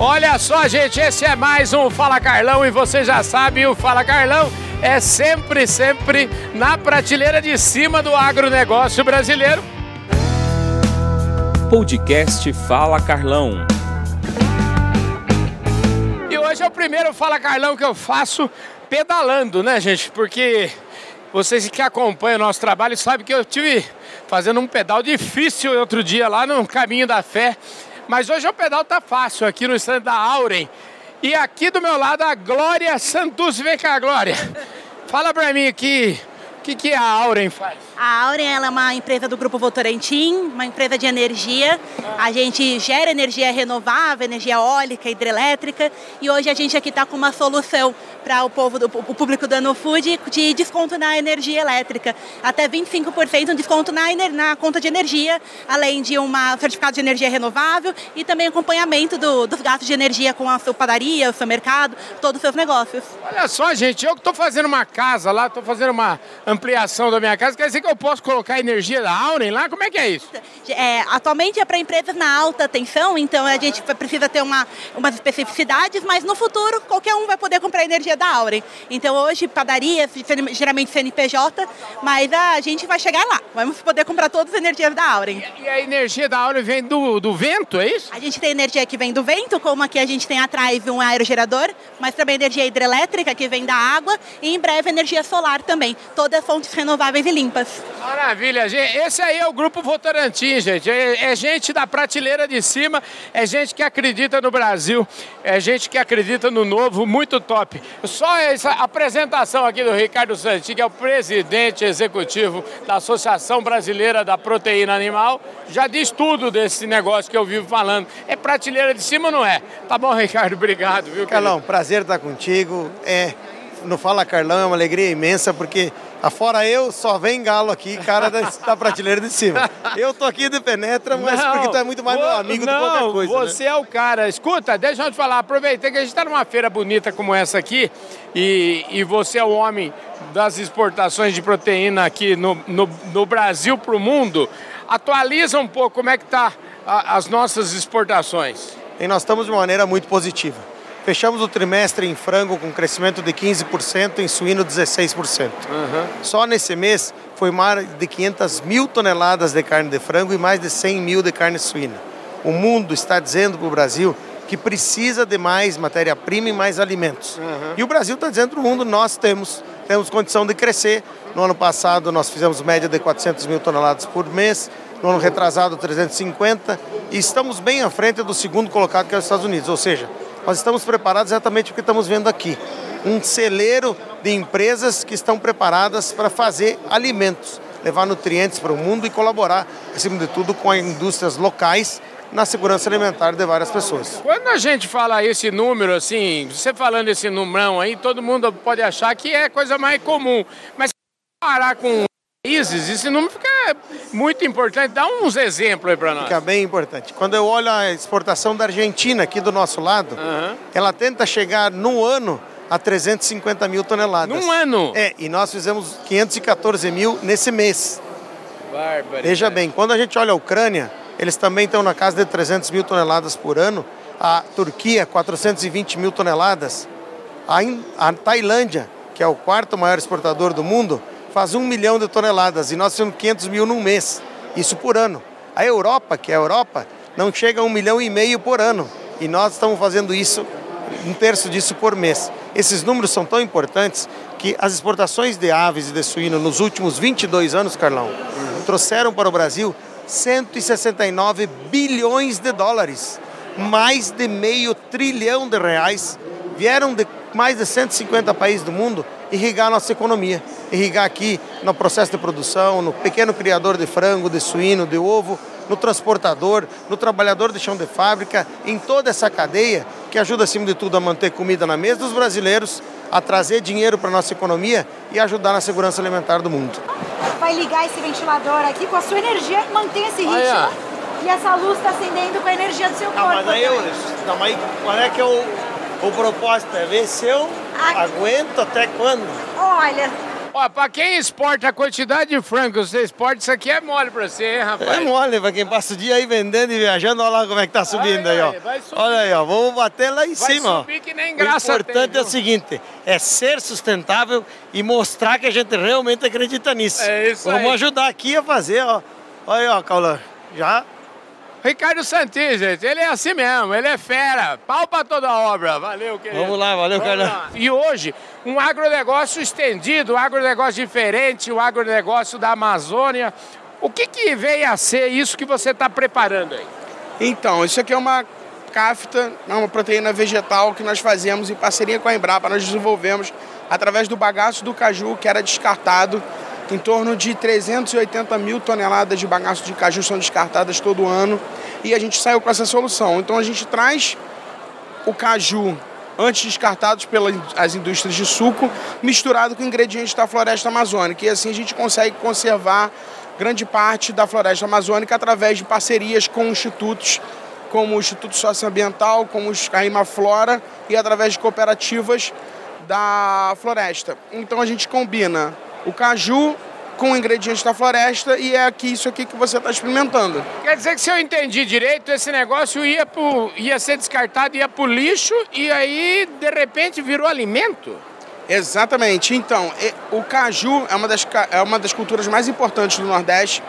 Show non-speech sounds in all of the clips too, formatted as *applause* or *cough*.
Olha só, gente, esse é mais um Fala Carlão e você já sabe, o Fala Carlão é sempre, sempre na prateleira de cima do agronegócio brasileiro. Podcast Fala Carlão. E hoje é o primeiro Fala Carlão que eu faço pedalando, né, gente? Porque vocês que acompanham o nosso trabalho sabem que eu tive fazendo um pedal difícil outro dia lá no Caminho da Fé mas hoje o pedal tá fácil aqui no stand da Auren. E aqui do meu lado a Glória Santos. Vem cá, Glória. Fala pra mim aqui, o que, que a Auren faz? A Auren é uma empresa do Grupo Votorantim, uma empresa de energia. A gente gera energia renovável, energia eólica, hidrelétrica. E hoje a gente aqui está com uma solução para o povo, do, o público da Food de desconto na energia elétrica. Até 25% de desconto na, na conta de energia, além de um certificado de energia renovável e também acompanhamento do, dos gastos de energia com a sua padaria, o seu mercado, todos os seus negócios. Olha só, gente, eu que estou fazendo uma casa lá, estou fazendo uma ampliação da minha casa, quer dizer que eu posso colocar energia da Auren lá? Como é que é isso? É, atualmente é para empresas na alta tensão, então a gente precisa ter uma, umas especificidades, mas no futuro qualquer um vai poder comprar energia da Auren. Então hoje padarias, geralmente CNPJ, mas a gente vai chegar lá. Vamos poder comprar todas as energias da Auren. E, e a energia da Auren vem do, do vento, é isso? A gente tem energia que vem do vento, como aqui a gente tem atrás um aerogerador, mas também energia hidrelétrica que vem da água e em breve energia solar também. Todas fontes renováveis e limpas. Maravilha, gente. Esse aí é o Grupo Votorantim, gente. É, é, gente da prateleira de cima, é gente que acredita no Brasil, é gente que acredita no novo, muito top. Só essa apresentação aqui do Ricardo Santi, que é o presidente executivo da Associação Brasileira da Proteína Animal, já diz tudo desse negócio que eu vivo falando. É prateleira de cima ou não é? Tá bom, Ricardo, obrigado, viu? Carlão, prazer estar contigo. É, no Fala Carlão é uma alegria imensa, porque Afora eu, só vem galo aqui, cara da, *laughs* da prateleira de cima. Eu tô aqui de penetra, mas não, porque tu é muito mais meu amigo não, do que qualquer coisa. Né? Você né? é o cara. Escuta, deixa eu te falar, aproveitei que a gente tá numa feira bonita como essa aqui, e, e você é o homem das exportações de proteína aqui no, no, no Brasil para o mundo. Atualiza um pouco como é que tá a, as nossas exportações. E nós estamos de uma maneira muito positiva. Fechamos o trimestre em frango com crescimento de 15%, em suíno 16%. Uhum. Só nesse mês foi mais de 500 mil toneladas de carne de frango e mais de 100 mil de carne suína. O mundo está dizendo para o Brasil que precisa de mais matéria-prima e mais alimentos. Uhum. E o Brasil está dizendo para o mundo, nós temos, temos condição de crescer. No ano passado nós fizemos média de 400 mil toneladas por mês, no ano retrasado 350 e estamos bem à frente do segundo colocado que é os Estados Unidos, ou seja, nós estamos preparados exatamente o que estamos vendo aqui. Um celeiro de empresas que estão preparadas para fazer alimentos, levar nutrientes para o mundo e colaborar, acima de tudo, com as indústrias locais na segurança alimentar de várias pessoas. Quando a gente fala esse número, assim, você falando esse número aí, todo mundo pode achar que é coisa mais comum. Mas parar com países, esse número fica muito importante. Dá uns exemplos aí para nós. Fica bem importante. Quando eu olho a exportação da Argentina aqui do nosso lado, uhum. ela tenta chegar no ano a 350 mil toneladas. Num ano? É, e nós fizemos 514 mil nesse mês. Bárbaro. Veja bem, quando a gente olha a Ucrânia, eles também estão na casa de 300 mil toneladas por ano. A Turquia, 420 mil toneladas. A, a Tailândia, que é o quarto maior exportador do mundo, faz um milhão de toneladas e nós temos 500 mil num mês, isso por ano. A Europa, que é a Europa, não chega a um milhão e meio por ano e nós estamos fazendo isso, um terço disso por mês. Esses números são tão importantes que as exportações de aves e de suíno nos últimos 22 anos, Carlão, trouxeram para o Brasil 169 bilhões de dólares, mais de meio trilhão de reais, vieram de mais de 150 países do mundo irrigar a nossa economia. Irrigar aqui no processo de produção, no pequeno criador de frango, de suíno, de ovo, no transportador, no trabalhador de chão de fábrica, em toda essa cadeia que ajuda, acima de tudo, a manter comida na mesa dos brasileiros, a trazer dinheiro para a nossa economia e ajudar na segurança alimentar do mundo. Vai ligar esse ventilador aqui com a sua energia, mantém esse ritmo. Ah, é. E essa luz está acendendo com a energia do seu não, corpo. Mas aí, eu, não, mas qual é que é o, o propósito? É ver se eu Aguento até quando? Olha. Ó, pra quem exporta a quantidade de frango que você exporta, isso aqui é mole pra você, hein, rapaz? É mole, pra quem passa o dia aí vendendo e viajando, olha lá como é que tá subindo Ai, aí, ó. Olha aí, ó, vamos bater lá em Vai cima, subir que nem ó. graça O importante tem, é o seguinte, é ser sustentável e mostrar que a gente realmente acredita nisso. É isso Vamos aí. ajudar aqui a fazer, ó. Olha aí, ó, Caulã. Já Ricardo Santin, gente, ele é assim mesmo, ele é fera. Pau pra toda obra. Valeu, querido. Vamos lá, valeu, Carlão. E hoje, um agronegócio estendido, um agronegócio diferente, o agronegócio da Amazônia. O que, que veio a ser isso que você está preparando aí? Então, isso aqui é uma cáfita, é uma proteína vegetal que nós fazemos em parceria com a Embrapa. Nós desenvolvemos através do bagaço do caju, que era descartado. Em torno de 380 mil toneladas de bagaço de caju são descartadas todo ano. E a gente saiu com essa solução. Então a gente traz o caju antes descartados pelas indústrias de suco, misturado com ingredientes da floresta amazônica. E assim a gente consegue conservar grande parte da floresta amazônica através de parcerias com institutos como o Instituto Socioambiental, como a Imaflora e através de cooperativas da floresta. Então a gente combina o caju com ingredientes da floresta e é aqui isso aqui que você está experimentando. Quer dizer que se eu entendi direito, esse negócio ia, pro, ia ser descartado, ia pro lixo e aí, de repente, virou alimento? Exatamente. Então, o caju é uma das, é uma das culturas mais importantes do Nordeste.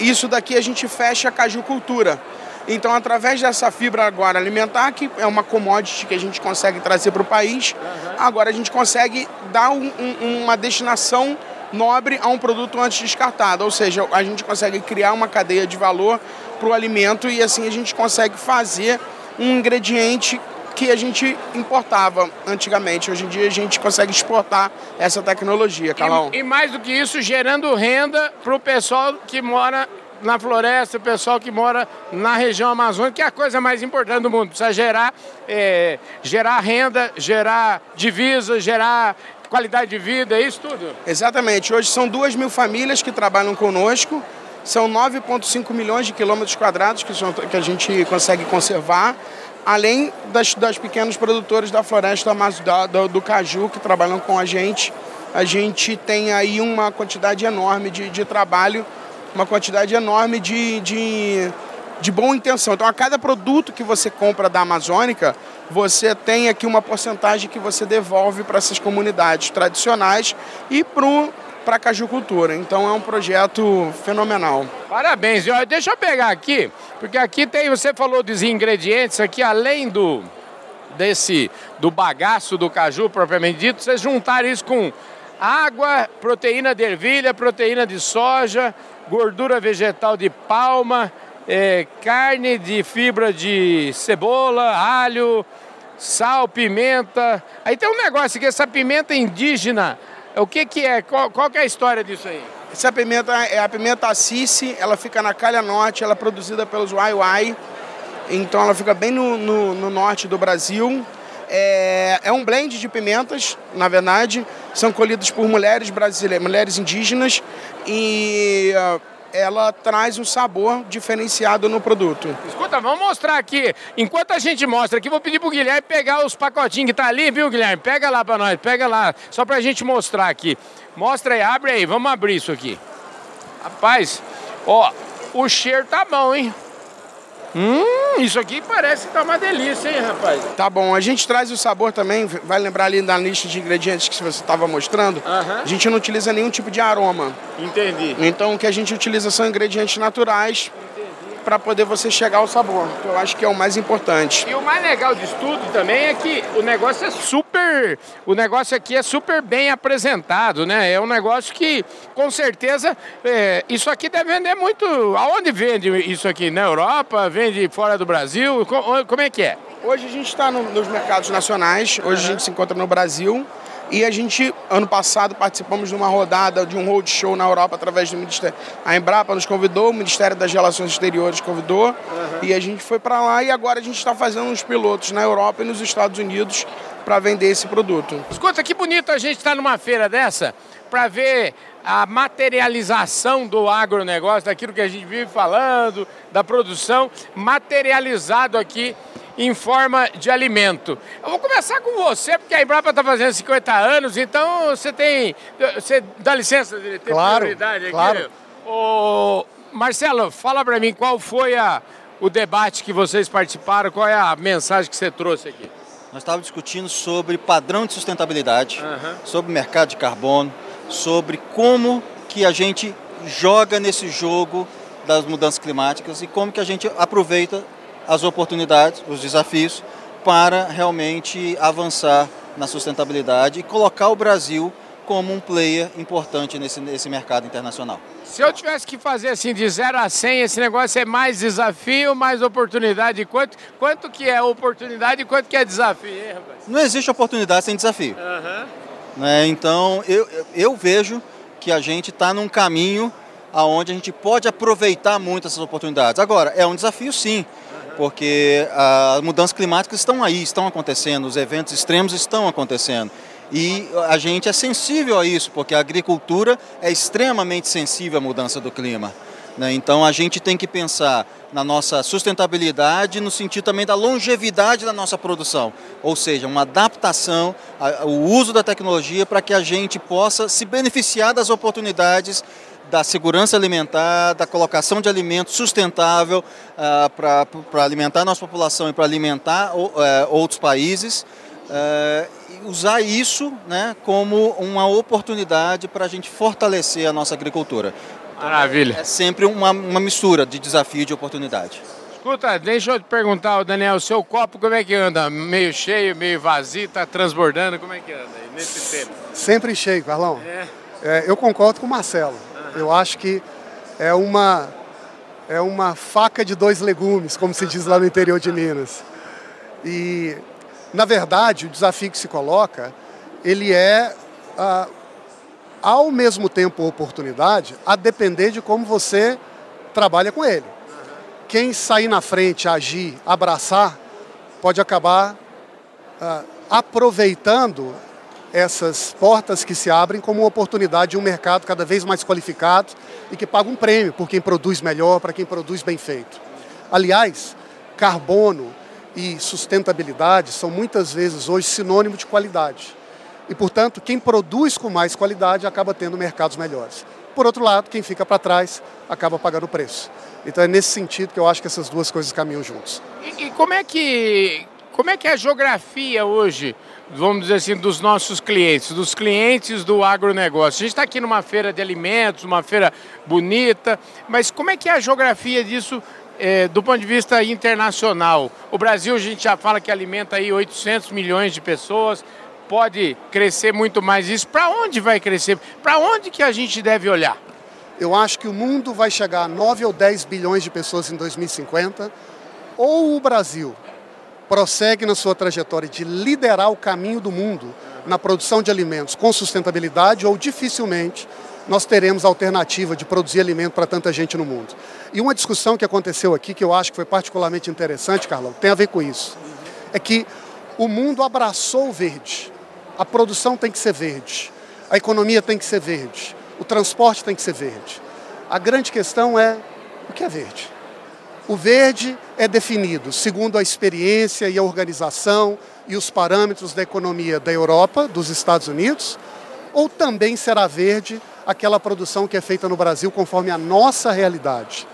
Isso daqui a gente fecha a caju cultura. Então, através dessa fibra agora alimentar, que é uma commodity que a gente consegue trazer para o país, agora a gente consegue dar um- um- uma destinação nobre a um produto antes descartado. Ou seja, a gente consegue criar uma cadeia de valor para o alimento e assim a gente consegue fazer um ingrediente que a gente importava antigamente. Hoje em dia a gente consegue exportar essa tecnologia, Calão. E, e mais do que isso, gerando renda para o pessoal que mora na floresta, o pessoal que mora na região amazônica, que é a coisa mais importante do mundo. Precisa gerar, é, gerar renda, gerar divisa, gerar qualidade de vida, é isso tudo. Exatamente. Hoje são duas mil famílias que trabalham conosco. São 9,5 milhões de quilômetros quadrados que, são- que a gente consegue conservar, além das, das pequenos produtores da floresta da- do, do caju que trabalham com a gente. A gente tem aí uma quantidade enorme de, de trabalho, uma quantidade enorme de, de, de boa intenção. Então, a cada produto que você compra da Amazônica, você tem aqui uma porcentagem que você devolve para essas comunidades tradicionais e para a cajucultura. Então, é um projeto fenomenal. Parabéns. Deixa eu pegar aqui, porque aqui tem, você falou dos ingredientes aqui, além do desse do bagaço do caju propriamente dito, vocês juntaram isso com água, proteína de ervilha, proteína de soja, gordura vegetal de palma, eh, carne de fibra de cebola, alho, sal, pimenta. Aí tem um negócio aqui, essa pimenta indígena, o que que é? Qual, qual que é a história disso aí? Essa pimenta é a pimenta Assisi, ela fica na Calha Norte, ela é produzida pelos Waiwai, então ela fica bem no, no- no norte do Brasil. É, é um blend de pimentas, na verdade, são colhidas por mulheres brasileiras, mulheres indígenas, e ah, ela traz um sabor diferenciado no produto. Escuta, vamos mostrar aqui. Enquanto a gente mostra aqui, vou pedir pro Guilherme pegar os pacotinhos que tá ali, viu, Guilherme? Pega lá pra nós, pega lá, só pra gente mostrar aqui. Mostra aí, abre aí, vamos abrir isso aqui. Rapaz, ó, o cheiro tá bom, hein? Hum, isso aqui parece que tá uma delícia, hein, rapaz? Tá bom, a gente traz o sabor também, vai lembrar ali da lista de ingredientes que você estava mostrando, a gente não utiliza nenhum tipo de aroma. Entendi. Então o que a gente utiliza são ingredientes naturais para poder você chegar ao sabor, que eu acho que é o mais importante. E o mais legal disso tudo também é que o negócio é super. O negócio aqui é super bem apresentado, né? É um negócio que, com certeza, é, isso aqui deve vender muito. Aonde vende isso aqui? Na Europa? Vende fora do Brasil? Co- Como é que é? Hoje a gente está nos mercados nacionais, hoje a gente se encontra no Brasil e a gente, ano passado, participamos de uma rodada de um roadshow na Europa através do Ministério. A Embrapa nos convidou, o Ministério das Relações Exteriores convidou e a gente foi para lá e agora a gente está fazendo uns pilotos na Europa e nos Estados Unidos para vender esse produto. Escuta, que bonito a gente estar numa feira dessa para ver a materialização do agronegócio, daquilo que a gente vive falando, da produção, materializado aqui em forma de alimento. Eu vou começar com você, porque a Embrapa está fazendo 50 anos, então você tem. Você dá licença de ter Claro, prioridade aqui. claro. Ô, Marcelo, fala para mim qual foi a, o debate que vocês participaram, qual é a mensagem que você trouxe aqui? Nós estávamos discutindo sobre padrão de sustentabilidade, Aham. sobre mercado de carbono, sobre como que a gente joga nesse jogo das mudanças climáticas e como que a gente aproveita as oportunidades, os desafios para realmente avançar na sustentabilidade e colocar o Brasil como um player importante nesse, nesse mercado internacional. Se eu tivesse que fazer assim de 0 a 100, esse negócio é mais desafio, mais oportunidade. Quanto, quanto que é oportunidade e quanto que é desafio, hein? Não existe oportunidade sem desafio. Aham. né? Então eu, eu vejo que a gente está num caminho aonde a gente pode aproveitar muito essas oportunidades. Agora, é um desafio sim, porque as mudanças climáticas estão aí, estão acontecendo, os eventos extremos estão acontecendo. E a gente é sensível a isso, porque a agricultura é extremamente sensível à mudança do clima. né? Então a gente tem que pensar na nossa sustentabilidade, no sentido também da longevidade da nossa produção, ou seja, uma adaptação, o uso da tecnologia para que a gente possa se beneficiar das oportunidades da segurança alimentar, da colocação de alimentos sustentável para alimentar a nossa população e para alimentar eh, outros países. e usar isso né, como uma oportunidade para a gente fortalecer a nossa agricultura. Maravilha. É sempre uma, uma mistura de desafio e de oportunidade. Escuta, deixa eu te perguntar, Daniel, o seu copo como é que anda? Meio cheio, meio vazio, tá transbordando? Como é que anda aí nesse tempo? Sempre cheio, Carlão. É. É, eu concordo com o Marcelo. Eu acho que é uma, é uma faca de dois legumes, como se diz lá no interior de Minas. E, na verdade, o desafio que se coloca, ele é, ah, ao mesmo tempo, oportunidade, a depender de como você trabalha com ele. Quem sair na frente, agir, abraçar, pode acabar ah, aproveitando essas portas que se abrem como uma oportunidade de um mercado cada vez mais qualificado e que paga um prêmio por quem produz melhor, para quem produz bem feito. Aliás, carbono e sustentabilidade são muitas vezes hoje sinônimo de qualidade. E, portanto, quem produz com mais qualidade acaba tendo mercados melhores. Por outro lado, quem fica para trás acaba pagando o preço. Então é nesse sentido que eu acho que essas duas coisas caminham juntos. E, e como é que como é que é a geografia hoje, vamos dizer assim, dos nossos clientes, dos clientes do agronegócio? A gente está aqui numa feira de alimentos, uma feira bonita, mas como é que é a geografia disso eh, do ponto de vista internacional? O Brasil, a gente já fala que alimenta aí 800 milhões de pessoas, pode crescer muito mais isso. Para onde vai crescer? Para onde que a gente deve olhar? Eu acho que o mundo vai chegar a 9 ou 10 bilhões de pessoas em 2050, ou o Brasil prossegue na sua trajetória de liderar o caminho do mundo na produção de alimentos com sustentabilidade, ou dificilmente nós teremos alternativa de produzir alimento para tanta gente no mundo. E uma discussão que aconteceu aqui, que eu acho que foi particularmente interessante, Carlão, tem a ver com isso. É que o mundo abraçou o verde. A produção tem que ser verde. A economia tem que ser verde. O transporte tem que ser verde. A grande questão é o que é verde? O verde é definido segundo a experiência e a organização e os parâmetros da economia da Europa, dos Estados Unidos, ou também será verde aquela produção que é feita no Brasil conforme a nossa realidade?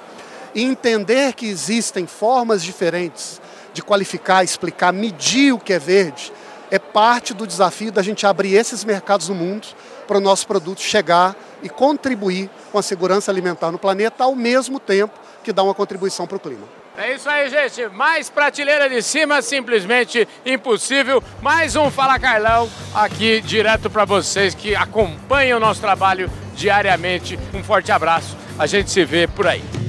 E entender que existem formas diferentes de qualificar, explicar, medir o que é verde, é parte do desafio da gente abrir esses mercados no mundo para o nosso produto chegar e contribuir com a segurança alimentar no planeta, ao mesmo tempo que dá uma contribuição para o clima. É isso aí, gente. Mais prateleira de cima, simplesmente impossível. Mais um Fala Carlão aqui direto para vocês que acompanham o nosso trabalho diariamente. Um forte abraço. A gente se vê por aí.